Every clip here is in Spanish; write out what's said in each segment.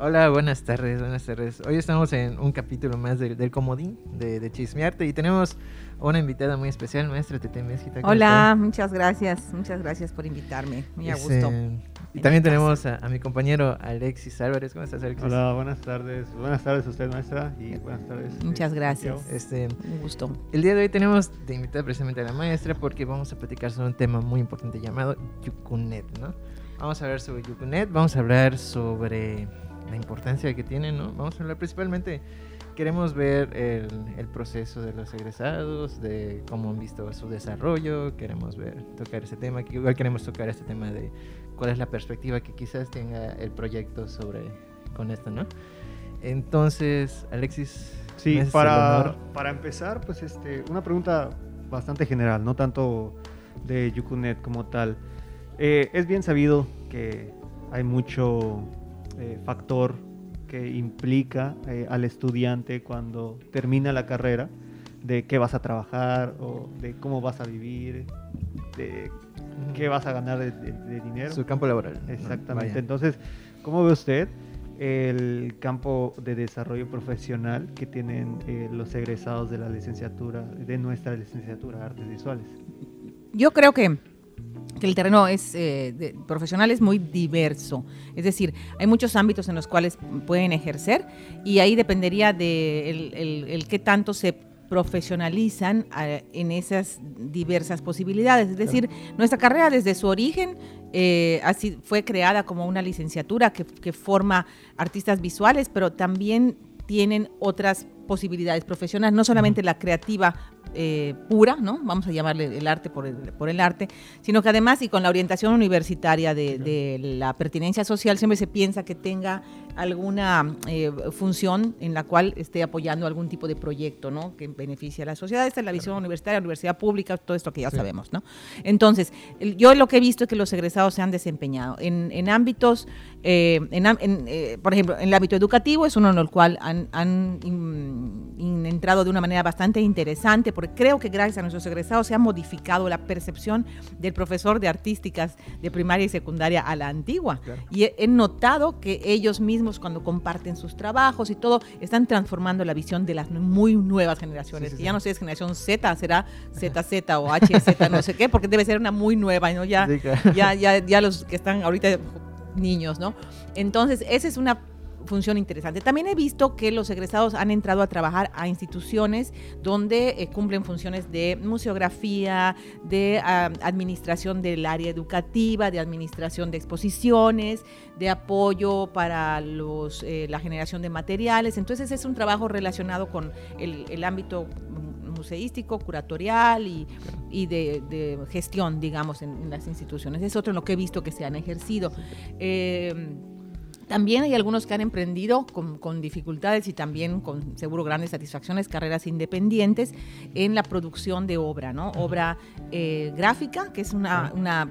Hola, buenas tardes, buenas tardes. Hoy estamos en un capítulo más del, del Comodín de, de Chismearte y tenemos una invitada muy especial, maestra Tete Mezquita. ¿cómo Hola, está? muchas gracias, muchas gracias por invitarme. Muy a gusto. eh, y también tenemos a, a mi compañero Alexis Álvarez. ¿Cómo estás, Alexis? Hola, buenas tardes. Buenas tardes a usted, maestra, y buenas tardes. Muchas eh, gracias. Santiago. Este, Un gusto. el día de hoy tenemos de invitada precisamente a la maestra porque vamos a platicar sobre un tema muy importante llamado Yucunet, ¿no? Vamos a hablar sobre Yucunet, vamos a hablar sobre la importancia que tiene, ¿no? Vamos a hablar principalmente, queremos ver el, el proceso de los egresados, de cómo han visto su desarrollo, queremos ver, tocar ese tema, que igual queremos tocar este tema de cuál es la perspectiva que quizás tenga el proyecto sobre, con esto, ¿no? Entonces, Alexis, ¿me Sí, para, para empezar, pues este, una pregunta bastante general, no tanto de Yucunet como tal. Eh, es bien sabido que hay mucho eh, factor que implica eh, al estudiante cuando termina la carrera de qué vas a trabajar o de cómo vas a vivir, de qué vas a ganar de, de- de dinero. Su campo laboral. Exactamente. Vaya. Entonces, ¿cómo ve usted el campo de desarrollo profesional que tienen eh, los egresados de la licenciatura, de nuestra licenciatura de Artes Visuales? Yo creo que, que el terreno es, eh, de- profesional es muy diverso. Es decir, hay muchos ámbitos en los cuales pueden ejercer y ahí dependería de el, el- el qué tanto se profesionalizan eh, en esas diversas posibilidades. Es decir, nuestra carrera desde su origen eh, así fue creada como una licenciatura que, que forma artistas visuales, pero también tienen otras posibilidades profesionales, no solamente la creativa eh, pura, ¿no? Vamos a llamarle el arte por el, por el arte, sino que además y con la orientación universitaria de, de la pertinencia social siempre se piensa que tenga alguna eh, función en la cual esté apoyando algún tipo de proyecto, ¿no? Que beneficie a la sociedad. Esta es la visión universitaria, universidad pública, todo esto que ya Sí. sabemos, ¿no? Entonces, yo lo que he visto es que los egresados se han desempeñado en, en ámbitos, eh, en eh, por ejemplo, en el ámbito educativo es uno en el cual han, han in- in- entrado de una manera bastante interesante, porque creo que gracias a nuestros egresados se ha modificado la percepción del profesor de artísticas de primaria y secundaria a la antigua. Claro. Y he, he notado que ellos mismos cuando comparten sus trabajos y todo, están transformando la visión de las muy nuevas generaciones. Sí, sí, que ya no sé, es generación Z, será ZZ o HZ, no sé qué, porque debe ser una muy nueva, ¿no? Ya, Sí, claro. ya, ya, ya los que están ahorita niños, ¿no? Entonces, esa es una función interesante. También he visto que los egresados han entrado a trabajar a instituciones donde eh, cumplen funciones de museografía, de ah, administración del área educativa, de administración de exposiciones, de apoyo para los, eh, la generación de materiales. Entonces es un trabajo relacionado con el, el ámbito museístico, curatorial y, y de, de gestión, digamos, en, en las instituciones. Es otro en lo que he visto que se han ejercido. Eh, también hay algunos que han emprendido con, con dificultades y también con seguro grandes satisfacciones, carreras independientes en la producción de obra, ¿no? Obra eh, gráfica, que es una, una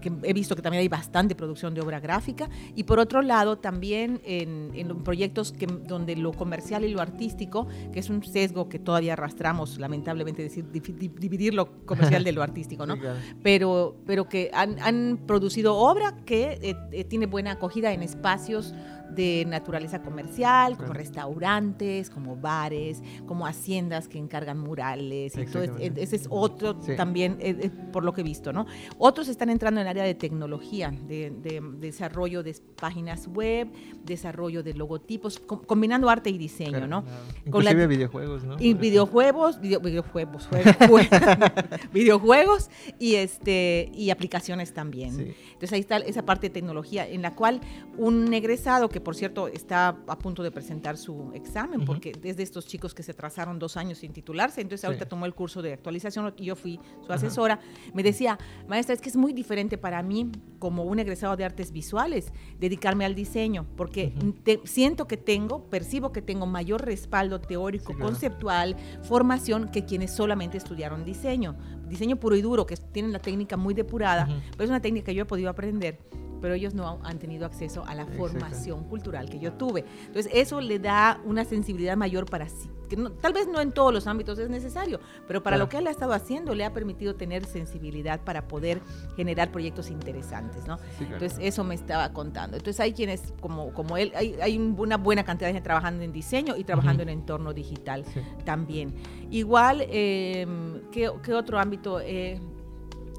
que he visto que también hay bastante producción de obra gráfica y por otro lado también en, en proyectos que, donde lo comercial y lo artístico, que es un sesgo que todavía arrastramos, lamentablemente decir, dividir lo comercial de lo artístico, ¿no? Sí, claro. pero, pero que han, han producido obra que eh, eh, tiene buena acogida en espacios de naturaleza comercial, como Claro. restaurantes, como bares, como haciendas que encargan murales. Y todo es- Exactamente. ese es otro Sí. también, eh, eh, por lo que he visto, ¿no? Otros están entrando en el área de tecnología, de, de desarrollo de páginas web, desarrollo de logotipos, com- combinando arte y diseño, Claro. ¿no? Inclusive Con la- videojuegos, ¿no? Y videojuegos, video- videojuegos, jue- jue- videojuegos y este y aplicaciones también. Sí. Entonces ahí está esa parte de tecnología en la cual un egresado que por cierto está a punto de presentar su examen Ujú. porque es de estos chicos que se trazaron dos años sin titularse, entonces Sí. ahorita tomó el curso de actualización y yo fui su asesora, me decía, maestra, es que es muy diferente para mí como un egresado de artes visuales dedicarme al diseño porque Ujú. te- siento que tengo, percibo que tengo mayor respaldo teórico, Sí, claro. conceptual, formación que quienes solamente estudiaron diseño. Diseño puro y duro, que tienen la técnica muy depurada, pero es una técnica que yo he podido aprender pero ellos no han tenido acceso a la formación cultural que yo tuve. Entonces, eso le da una sensibilidad mayor para sí. Que tal vez no en todos los ámbitos es necesario, pero para lo que él ha estado haciendo le ha permitido tener sensibilidad para poder generar proyectos interesantes, ¿no? Entonces, eso me estaba contando. Entonces, hay quienes, como, como él, hay, hay una buena cantidad de gente trabajando en diseño y trabajando en entorno digital también. Igual, eh, ¿qué, otro ámbito? Eh,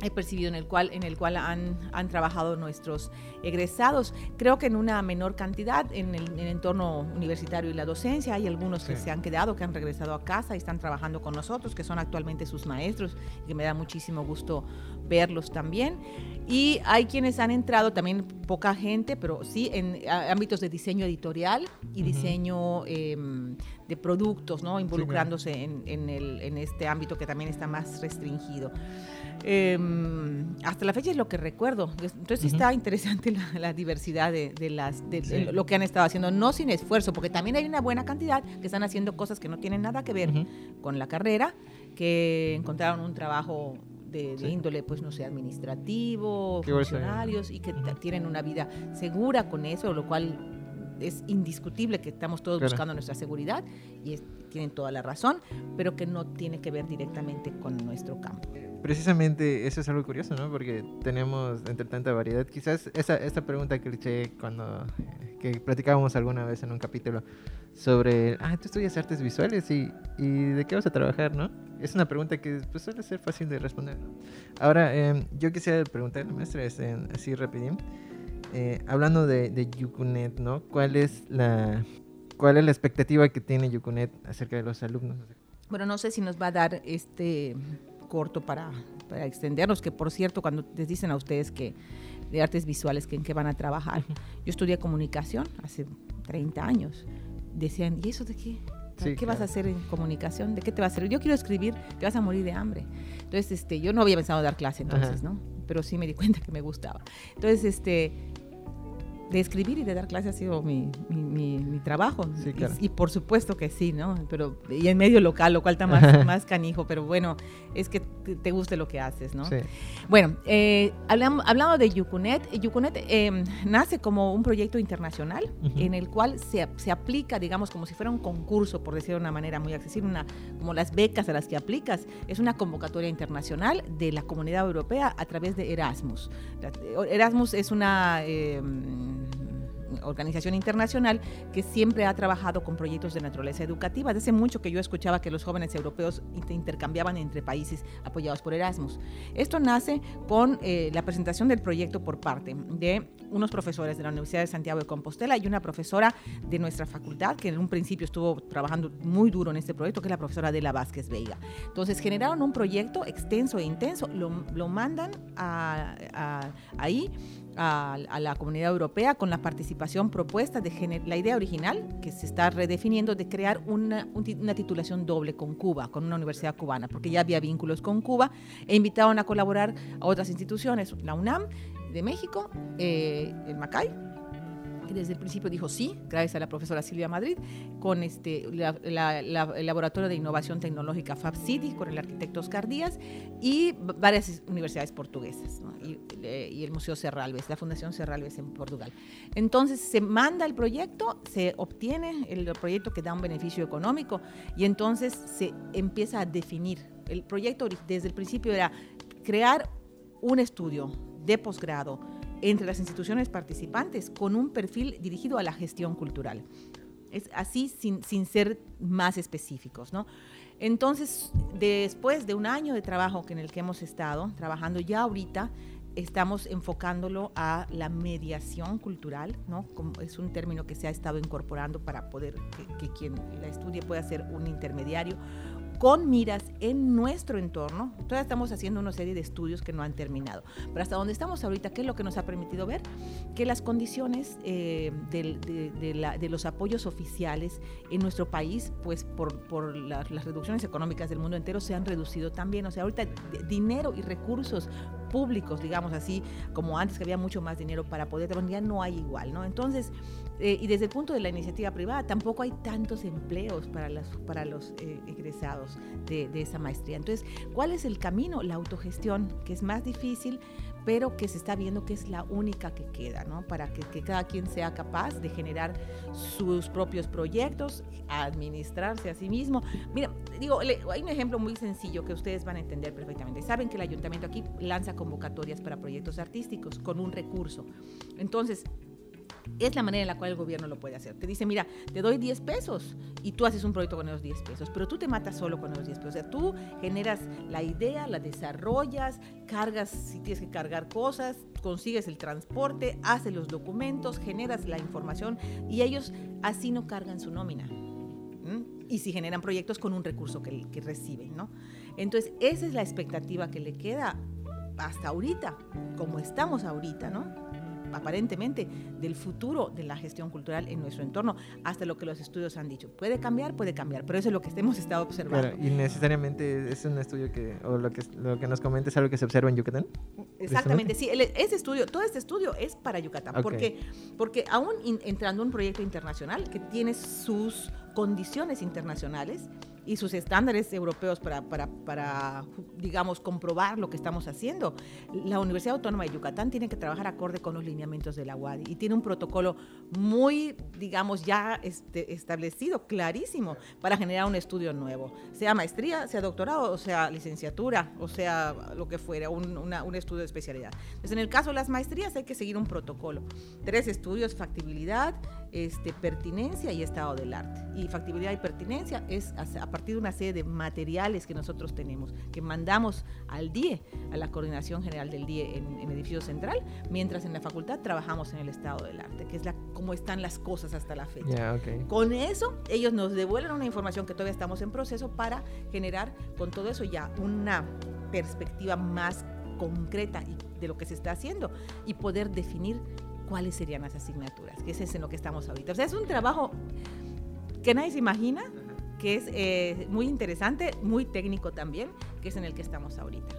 he percibido en el cual, en el cual han, han, trabajado nuestros egresados. Creo que en una menor cantidad en el, entorno universitario y la docencia. Hay algunos que se han quedado, que han regresado a casa y están trabajando con nosotros, que son actualmente sus maestros, y que me da muchísimo gusto verlos también. Y hay quienes han entrado, también poca gente, pero sí en ámbitos de diseño editorial y diseño em, de productos, ¿no? involucrándose en, en, el, en este ámbito que también está más restringido. Em, hasta la fecha es lo que recuerdo. Entonces está interesante la, diversidad de, las, de, lo que han estado haciendo, no sin esfuerzo, porque también hay una buena cantidad que están haciendo cosas que no tienen nada que ver con la carrera, que encontraron un trabajo de, índole, pues no sé, administrativo, funcionarios, y que tienen una vida segura con eso, lo cual es indiscutible que estamos todos buscando nuestra seguridad y tienen toda la razón, pero que no tiene que ver directamente con nuestro campo precisamente eso es algo curioso, ¿no? Porque tenemos entre tanta variedad. Quizás esa, esta pregunta que eché cuando que platicábamos alguna vez en un capítulo sobre, ah, tú estudias artes visuales y, y de qué vas a trabajar, ¿no? Es una pregunta que pues, suele ser fácil de responder. Ahora, em, yo quisiera preguntarle, maestra, así rapidín, eh, hablando de, de Yucunet, ¿no? ¿Cuál es la cuál es la expectativa que tiene Yucunet acerca de los alumnos? Bueno, no sé si nos va a dar este corto para, para extendernos, que por cierto, cuando les dicen a ustedes que de artes visuales que en qué van a trabajar, yo estudié comunicación hace 30 años, decían, ¿y eso de qué? ¿Qué vas a hacer en comunicación? ¿De qué te va a hacer? Yo quiero escribir, te vas a morir de hambre. Entonces, este, yo no había pensado dar clase entonces, ¿no? Pero sí me di cuenta que me gustaba. Entonces, este, de escribir y de dar clases ha sido mi, mi, trabajo. y, por supuesto que sí, ¿no? Pero, y en medio local, lo cual está más, más canijo, pero bueno, es que te, guste lo que haces, ¿no? Sí. Bueno, eh, hablamos, hablando de Yucunet, Yucunet em, nace como un proyecto internacional en el cual se, se, aplica, digamos, como si fuera un concurso, por decirlo de una manera muy accesible, una, como las becas a las que aplicas, es una convocatoria internacional de la comunidad europea a través de Erasmus. Erasmus es una... Em, organización internacional que siempre ha trabajado con proyectos de naturaleza educativa. Desde mucho que yo escuchaba que los jóvenes europeos intercambiaban entre países apoyados por Erasmus. Esto nace con eh, la presentación del proyecto por parte de unos profesores de la Universidad de Santiago de Compostela y una profesora de nuestra facultad que en un principio estuvo trabajando muy duro en este proyecto, que es la profesora de la Vázquez Veiga. Entonces generaron un proyecto extenso e intenso, lo, mandan ahí a, la comunidad europea con la participación propuesta de la idea original que se está redefiniendo de crear una, una, titulación doble con Cuba, con una universidad cubana, porque ya había vínculos con Cuba e invitaron a colaborar a otras instituciones, la UNAM de México, eh, el MACAI desde el principio dijo sí, gracias a la profesora Silvia Madrid, con este, el Laboratorio de Innovación Tecnológica FabCity, con el arquitecto Oscar Díaz, y varias universidades portuguesas, eh, y, el Museo Serralves, la Fundación Serralves en Portugal. Entonces se manda el proyecto, se obtiene el proyecto que da un beneficio económico, y entonces se empieza a definir. El proyecto desde el principio era crear un estudio de posgrado entre las instituciones participantes con un perfil dirigido a la gestión cultural. Es así sin, sin ser más específicos, ¿no? Entonces, después de un año de trabajo en el que hemos estado trabajando ya ahorita, estamos enfocándolo a la mediación cultural, ¿no? Como es un término que se ha estado incorporando para poder que, que quien la estudie pueda ser un intermediario con miras en nuestro entorno. Todavía estamos haciendo una serie de estudios que no han terminado. Pero hasta donde estamos ahorita, ¿qué es lo que nos ha permitido ver? Que las condiciones eh, de, los apoyos oficiales en nuestro país, pues por, las reducciones económicas del mundo entero, se han reducido también. O sea, ahorita dinero y recursos públicos, digamos así, como antes que había mucho más dinero para poder trabajar, ya no hay igual, ¿no? Entonces, eh, y desde el punto de la iniciativa privada, tampoco hay tantos empleos para, las, para los eh, egresados de, esa maestría. Entonces, ¿cuál es el camino? La autogestión, que es más difícil, pero que se está viendo que es la única que queda, ¿no? Para que, cada quien sea capaz de generar sus propios proyectos, administrarse a sí mismo. Mira, digo, hay un ejemplo muy sencillo que ustedes van a entender perfectamente. Saben que el ayuntamiento aquí lanza convocatorias para proyectos artísticos con un recurso. Entonces, es la manera en la cual el gobierno lo puede hacer. Te dice, mira, te doy 10 pesos y tú haces un proyecto con esos 10 pesos, pero tú te matas solo con esos 10 pesos. O sea, tú generas la idea, la desarrollas, cargas si tienes que cargar cosas, consigues el transporte, haces los documentos, generas la información y ellos así no cargan su nómina. Y si generan proyectos con un recurso que, que reciben, ¿no? Entonces, esa es la expectativa que le queda hasta ahorita, como estamos ahorita, ¿no? Aparentemente del futuro de la gestión cultural en nuestro entorno, hasta lo que los estudios han dicho. Puede cambiar, puede cambiar, pero eso es lo que hemos estado observando. y necesariamente es un estudio que, o lo que, lo que nos comenta es algo que se observa en Yucatán. Exactamente, sí, ese estudio, todo este estudio es para Yucatán, porque, porque aún entrando en un proyecto internacional que tiene sus condiciones internacionales, y sus estándares europeos para, para, para, digamos, comprobar lo que estamos haciendo. La Universidad Autónoma de Yucatán tiene que trabajar acorde con los lineamientos de la UAD y tiene un protocolo muy, digamos, ya este, establecido, clarísimo, para generar un estudio nuevo, sea maestría, sea doctorado, o sea licenciatura, o sea lo que fuera, un, un estudio de especialidad. Entonces, en el caso de las maestrías hay que seguir un protocolo. Tres estudios, factibilidad, este, pertinencia y estado del arte. Y factibilidad y pertinencia es a partir de una serie de materiales que nosotros tenemos, que mandamos al DIE, a la Coordinación General del DIE en, en Edificio Central, mientras en la facultad trabajamos en el estado del arte, que es la, cómo están las cosas hasta la fecha. Con eso, ellos nos devuelven una información que todavía estamos en proceso para generar con todo eso ya una perspectiva más concreta de lo que se está haciendo y poder definir cuáles serían las asignaturas, que es en lo que estamos ahorita. O sea, es un trabajo que nadie se imagina, que es eh, muy interesante, muy técnico también, que es en el que estamos ahorita.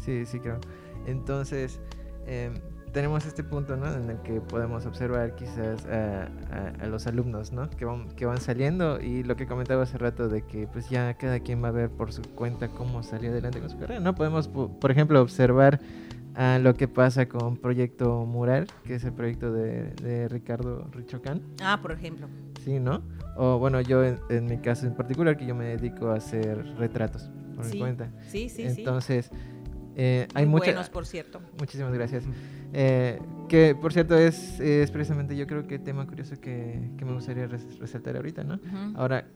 Sí, sí, creo. Entonces, em, tenemos este punto, ¿no? En el que podemos observar quizás a, los alumnos, ¿no? Que van, que van saliendo y lo que comentaba hace rato de que pues ya cada quien va a ver por su cuenta cómo salió adelante con su carrera, ¿no? Podemos, por ejemplo, observar a lo que pasa con Proyecto Mural, que es el proyecto de, Ricardo Richocan. Ah, por ejemplo. Sí, ¿no? O bueno, yo en, mi caso en particular, que yo me dedico a hacer retratos por mi cuenta. Sí, sí, Entonces, eh, hay muchos. Buenos, por cierto. Muchísimas gracias. Eh, que, por cierto, es, es, precisamente yo creo que tema curioso que, que me gustaría resaltar ahorita, ¿no? Ahora,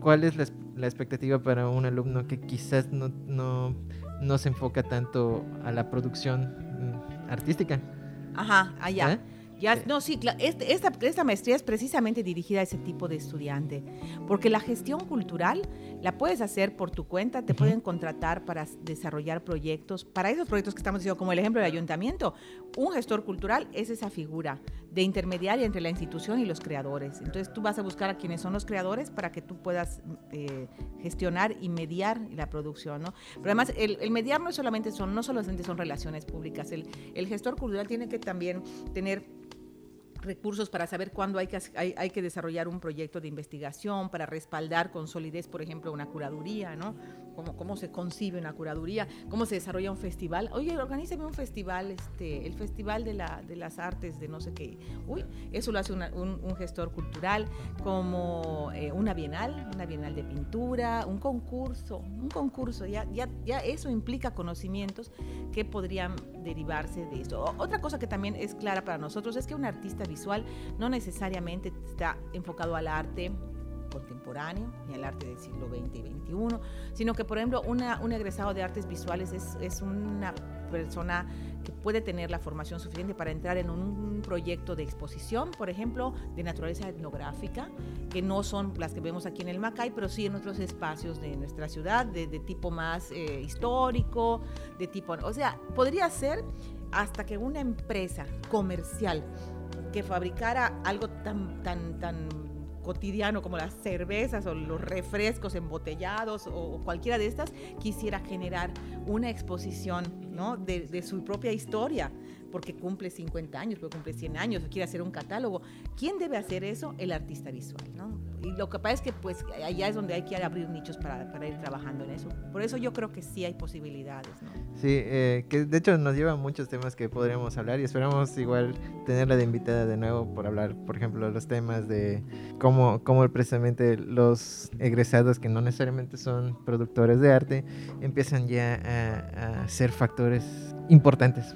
¿cuál es la, la, expectativa para un alumno que quizás no, no no se enfoca tanto a la producción mm, artística. Ajá, allá. ¿Eh? Ya, no, sí, este, esta, esta, maestría es precisamente dirigida a ese tipo de estudiante, porque la gestión cultural la puedes hacer por tu cuenta, te pueden contratar para desarrollar proyectos, para esos proyectos que estamos diciendo, como el ejemplo del ayuntamiento, un gestor cultural es esa figura de intermediaria entre la institución y los creadores. Entonces tú vas a buscar a quienes son los creadores para que tú puedas eh, gestionar y mediar la producción, ¿no? Pero además el, mediar no solamente son, no solamente son relaciones públicas, el, el gestor cultural tiene que también tener recursos para saber cuándo hay que, hay, que desarrollar un proyecto de investigación, para respaldar con solidez, por ejemplo, una curaduría, ¿no? Cómo, cómo se concibe una curaduría, cómo se desarrolla un festival. Oye, organízame un festival, este, el Festival de, la, de las Artes de no sé qué. Uy, eso lo hace un, un, gestor cultural, como eh, una bienal, una bienal de pintura, un concurso, un concurso. Ya, ya, ya eso implica conocimientos que podrían derivarse de esto. otra cosa que también es clara para nosotros es que un artista visual no necesariamente está enfocado al arte contemporáneo ni al arte del siglo XX y XXI, sino que, por ejemplo, una, un egresado de artes visuales es, es una persona que puede tener la formación suficiente para entrar en un proyecto de exposición, por ejemplo, de naturaleza etnográfica, que no son las que vemos aquí en el Macay, pero sí en otros espacios de nuestra ciudad, de, tipo más eh, histórico, de tipo... O sea, podría ser hasta que una empresa comercial que fabricara algo tan, tan, tan cotidiano como las cervezas o los refrescos embotellados o, cualquiera de estas, quisiera generar una exposición ¿no? de, su propia historia, porque cumple 50 años, porque cumple 100 años, quiere hacer un catálogo. ¿Quién debe hacer eso? El artista visual. ¿no? y lo que pasa es que pues allá es donde hay que abrir nichos para, para ir trabajando en eso. Por eso yo creo que sí hay posibilidades, ¿no? Sí, eh, que de hecho nos lleva a muchos temas que podríamos hablar y esperamos igual tenerla de invitada de nuevo por hablar, por ejemplo, los temas de cómo, cómo precisamente los egresados que no necesariamente son productores de arte empiezan ya a, a ser factores importantes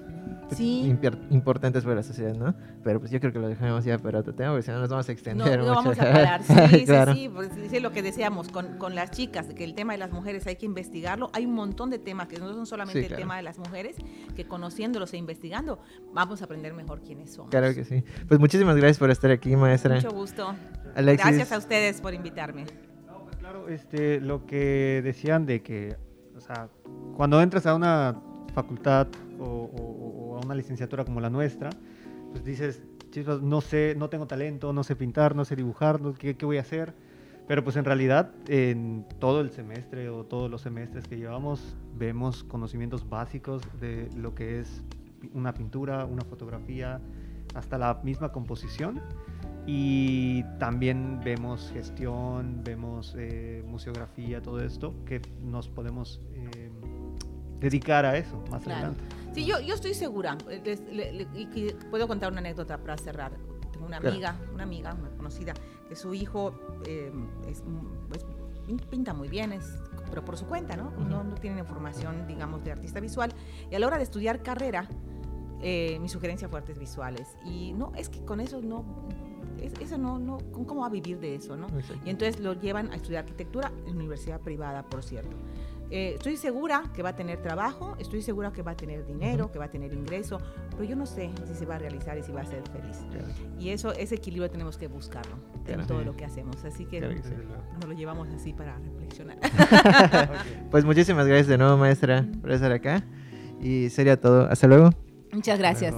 sí. importantes para la sociedad, ¿no? Pero pues yo creo que lo dejamos ya para otro tema, porque si no nos vamos a extender. No, no vamos a parar. Sí, claro. sí, sí, pues, lo que decíamos con, con, las chicas, que el tema de las mujeres hay que investigarlo. Hay un montón de temas que no son solamente el tema de las mujeres, que conociéndolos e investigando, vamos a aprender mejor quiénes son. Claro que sí. Pues muchísimas gracias por estar aquí, maestra. Mucho gusto. Gracias a ustedes por invitarme. No, pues claro, este, lo que decían de que, o sea, cuando entras a una facultad o, una licenciatura como la nuestra, pues dices, no sé, no tengo talento, no sé pintar, no sé dibujar, ¿qué, voy a hacer? Pero pues en realidad en todo el semestre o todos los semestres que llevamos vemos conocimientos básicos de lo que es una pintura, una fotografía, hasta la misma composición. Y también vemos gestión, vemos eh, museografía, todo esto que nos podemos eh, dedicar a eso más adelante. Sí, yo, yo estoy segura. y puedo contar una anécdota para cerrar. Tengo una amiga, una amiga, una conocida, que su hijo eh, es, pues, pinta muy bien, es, pero por su cuenta, ¿no? no, no tienen información, digamos, de artista visual. Y a la hora de estudiar carrera, eh, mi sugerencia fue artes visuales. Y no, es que con eso no, eso no, no, ¿cómo va a vivir de eso, no? Y entonces lo llevan a estudiar arquitectura en universidad privada, por cierto. Eh, estoy segura que va a tener trabajo, estoy segura que va a tener dinero, que va a tener ingreso, pero yo no sé si se va a realizar y si va a ser feliz. Y eso, ese equilibrio tenemos que buscarlo en todo lo que hacemos. Así que nos lo llevamos así para reflexionar. pues muchísimas gracias de nuevo, maestra, por estar acá. Y sería todo. Hasta luego. Muchas gracias.